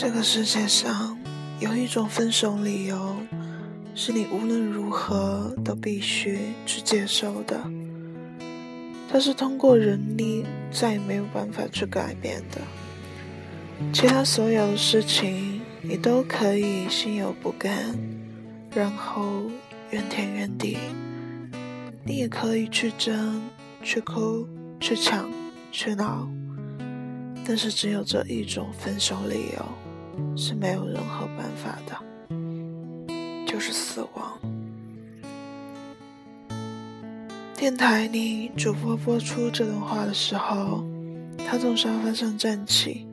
这个世界上有一种分手理由，是你无论如何都必须去接受的。它是通过人力再也没有办法去改变的。其他所有的事情，你都可以心有不甘，然后怨天怨地。你也可以去争、去哭、去抢、去闹，但是只有这一种分手理由。是没有任何办法的，就是死亡。电台里主播播出这段话的时候，他从沙发上站起，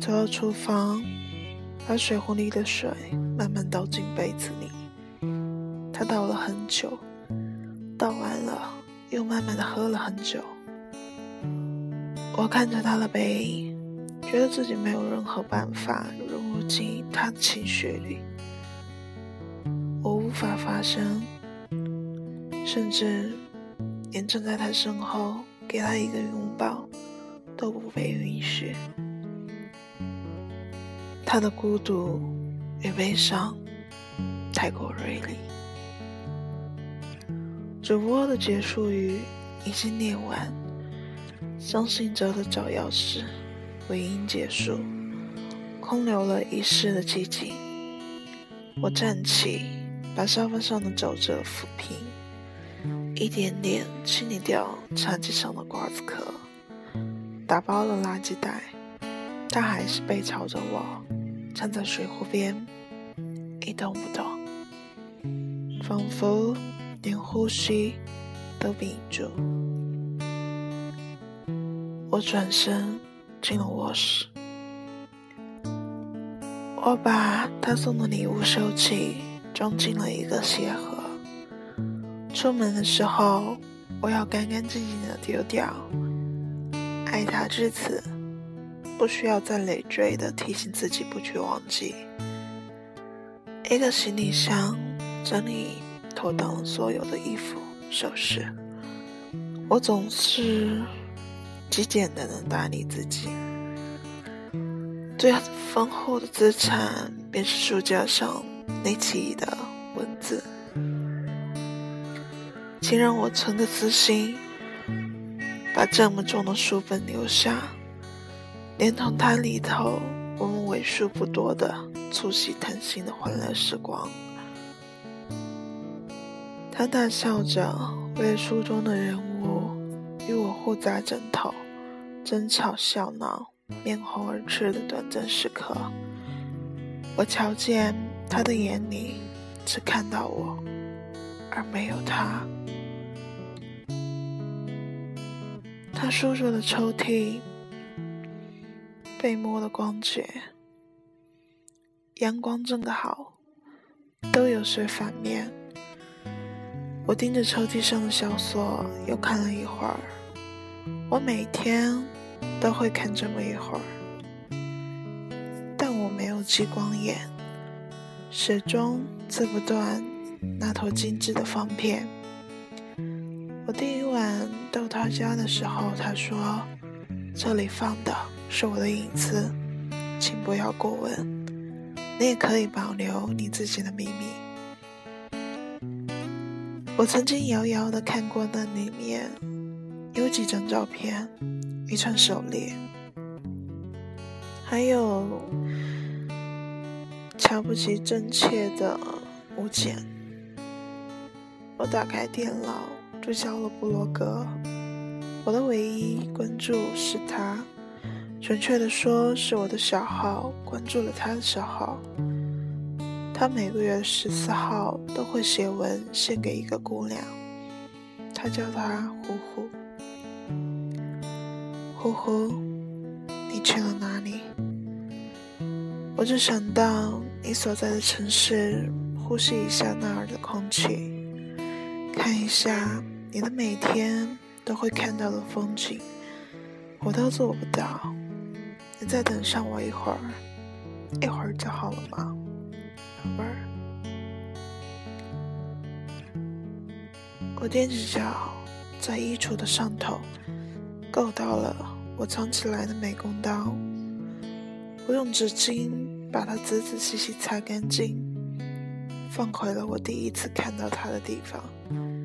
走到厨房，把水壶里的水慢慢倒进杯子里。他倒了很久，倒完了又慢慢的喝了很久。我看着他的背影。觉得自己没有任何办法进他的情绪里，我无法发声，甚至连站在他身后给他一个拥抱都不被允许。他的孤独与悲伤太过锐利。主播的结束语已经念完，张信哲的找钥匙。尾音结束，空留了一世的寂静。我站起，把沙发上的皱褶抚平，一点点清理掉茶几上的瓜子壳，打包了垃圾袋。他还是背朝着我，站在水壶边，一动不动，仿佛连呼吸都屏住。我转身。进了卧室，我把他送的礼物收起，装进了一个鞋盒。出门的时候，我要干干净净的丢掉。爱他至此，不需要再累赘的提醒自己不去忘记。一个行李箱整理妥当所有的衣服、首饰。我总是。极简单的打理自己，最丰厚的资产便是书架上那奇异的文字。请让我存个私心，把这么重的书本留下，连同它里头我们为数不多的促膝谈心的欢乐时光。他大笑着，为书中的人物。与我互砸枕头，争吵笑闹，面红耳赤的短暂时刻，我瞧见他的眼里只看到我，而没有他。他书桌的抽屉被摸得光洁，阳光正好，都有些反面。我盯着抽屉上的小锁，又看了一会儿。我每天都会看这么一会儿，但我没有激光眼，始终刺不断那头精致的方片。我第一晚到他家的时候，他说：“这里放的是我的隐私，请不要过问。你也可以保留你自己的秘密。”我曾经遥遥的看过那里面，有几张照片，一串手链，还有瞧不起真切的物件。我打开电脑，注销了布罗格。我的唯一关注是他，准确的说，是我的小号关注了他的小号。他每个月十四号都会写文献给一个姑娘，他叫她呼呼。呼呼，你去了哪里？我就想到你所在的城市，呼吸一下那儿的空气，看一下你的每天都会看到的风景，我都做不到。你再等上我一会儿，一会儿就好了吗？味儿，我踮着脚在衣橱的上头够到了我藏起来的美工刀，我用纸巾把它仔仔细细擦干净，放回了我第一次看到它的地方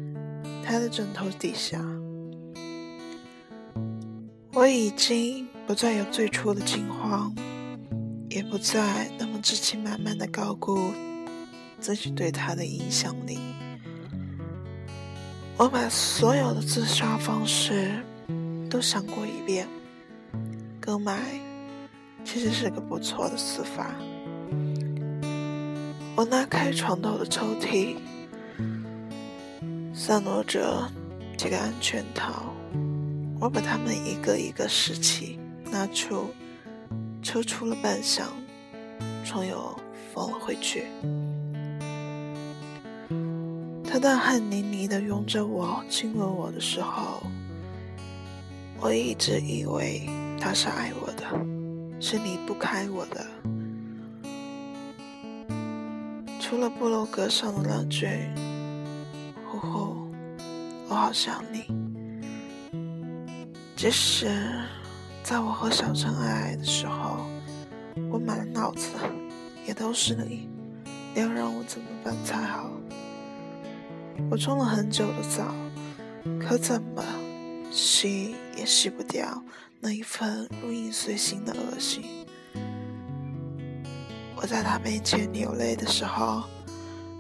——他的枕头底下。我已经不再有最初的惊慌，也不再那么志气满满的高估自己对他的影响力。我把所有的自杀方式都想过一遍，割脉其实是个不错的死法。我拉开床头的抽屉，散落着几个安全套。我把它们一个一个拾起，拿出，抽出了半箱，床又放了回去。他大汗淋漓的拥着我，亲吻我的时候，我一直以为他是爱我的，是离不开我的。除了部落格上的那句“呼呼，我好想你”。即使在我和小陈爱爱的时候，我满脑子也都是你，你要让我怎么办才好？我冲了很久的澡，可怎么洗也洗不掉那一份如影随形的恶心。我在他面前流泪的时候，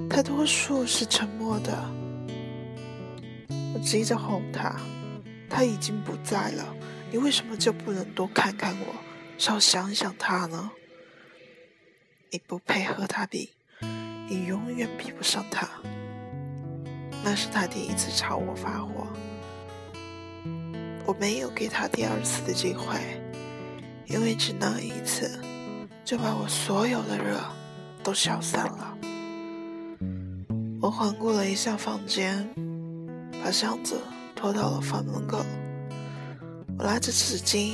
他多数是沉默的。我急着哄他。他已经不在了，你为什么就不能多看看我，少想想他呢？你不配和他比，你永远比不上他。那是他第一次朝我发火，我没有给他第二次的机会，因为只那一次就把我所有的热都消散了。我环顾了一下房间，把箱子。拖到了房门口，我拿着纸巾，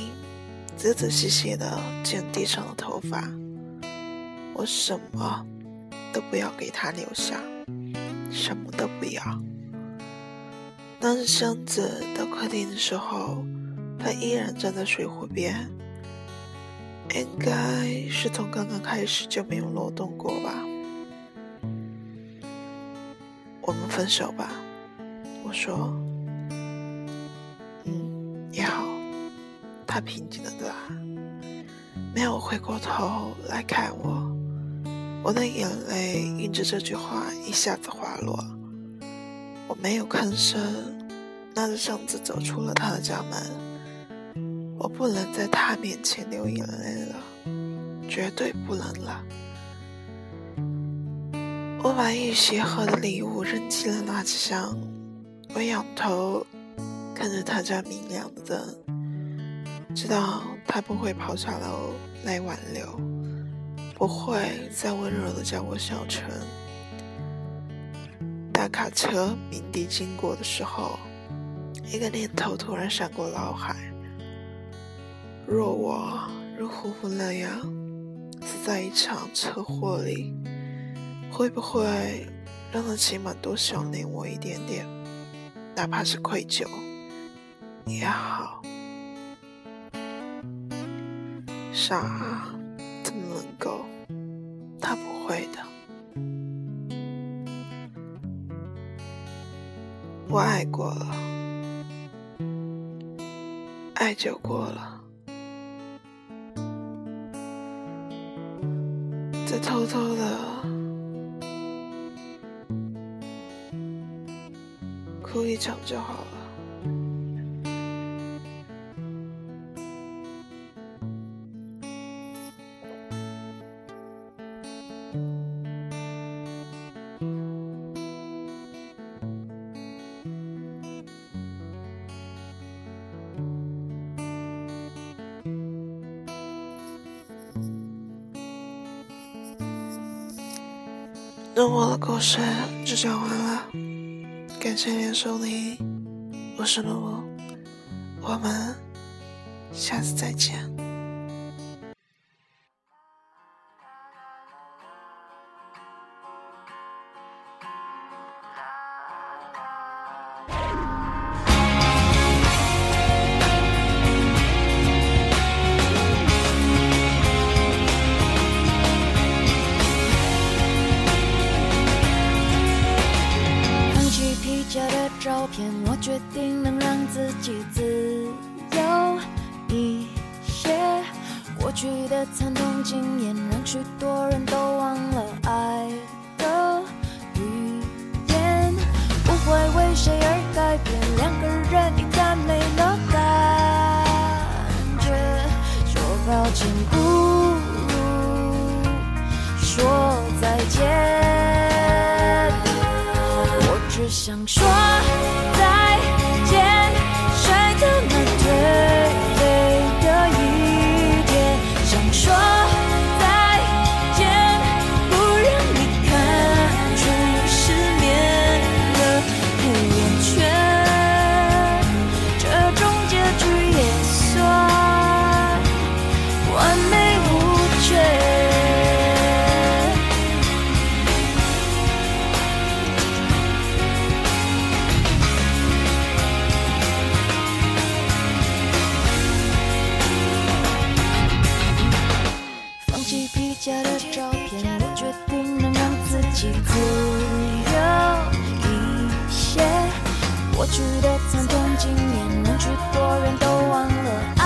仔仔细细地剪地上的头发。我什么都不要给他留下，什么都不要。拿着箱子到客厅的时候，他依然站在水壶边，应该是从刚刚开始就没有挪动过吧。我们分手吧，我说。嗯，也好他平静的答，没有回过头来看我。我的眼泪因着这句话一下子滑落。没有吭声，拿着箱子走出了他的家门。我不能在他面前流眼泪了，绝对不能了。我把一鞋盒的礼物扔进了垃圾箱。我仰头看着他家明亮的灯。知道他不会跑下楼来挽留，不会再温柔的叫我小陈。卡车鸣笛经过的时候，一个念头突然闪过脑海：若我如呼呼那样死在一场车祸里，会不会让他起码多想念我一点点？哪怕是愧疚也好。傻，怎么能够？他不会的。我爱过了，爱就过了，再偷偷的哭一场就好了。那我的故事就讲完了，感谢您收听，我是露露，我们下次再见。照片，我决定能让自己自由一些。过去的惨痛经验让许多人都忘了爱的语言，不会为谁而改变。两个人一旦没了感觉，说抱歉不。想说去的惨痛，今年能去多远都忘了。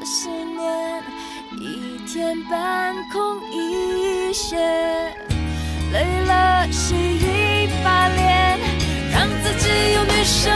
这些年一天半空一些累了洗一把脸让自己有女生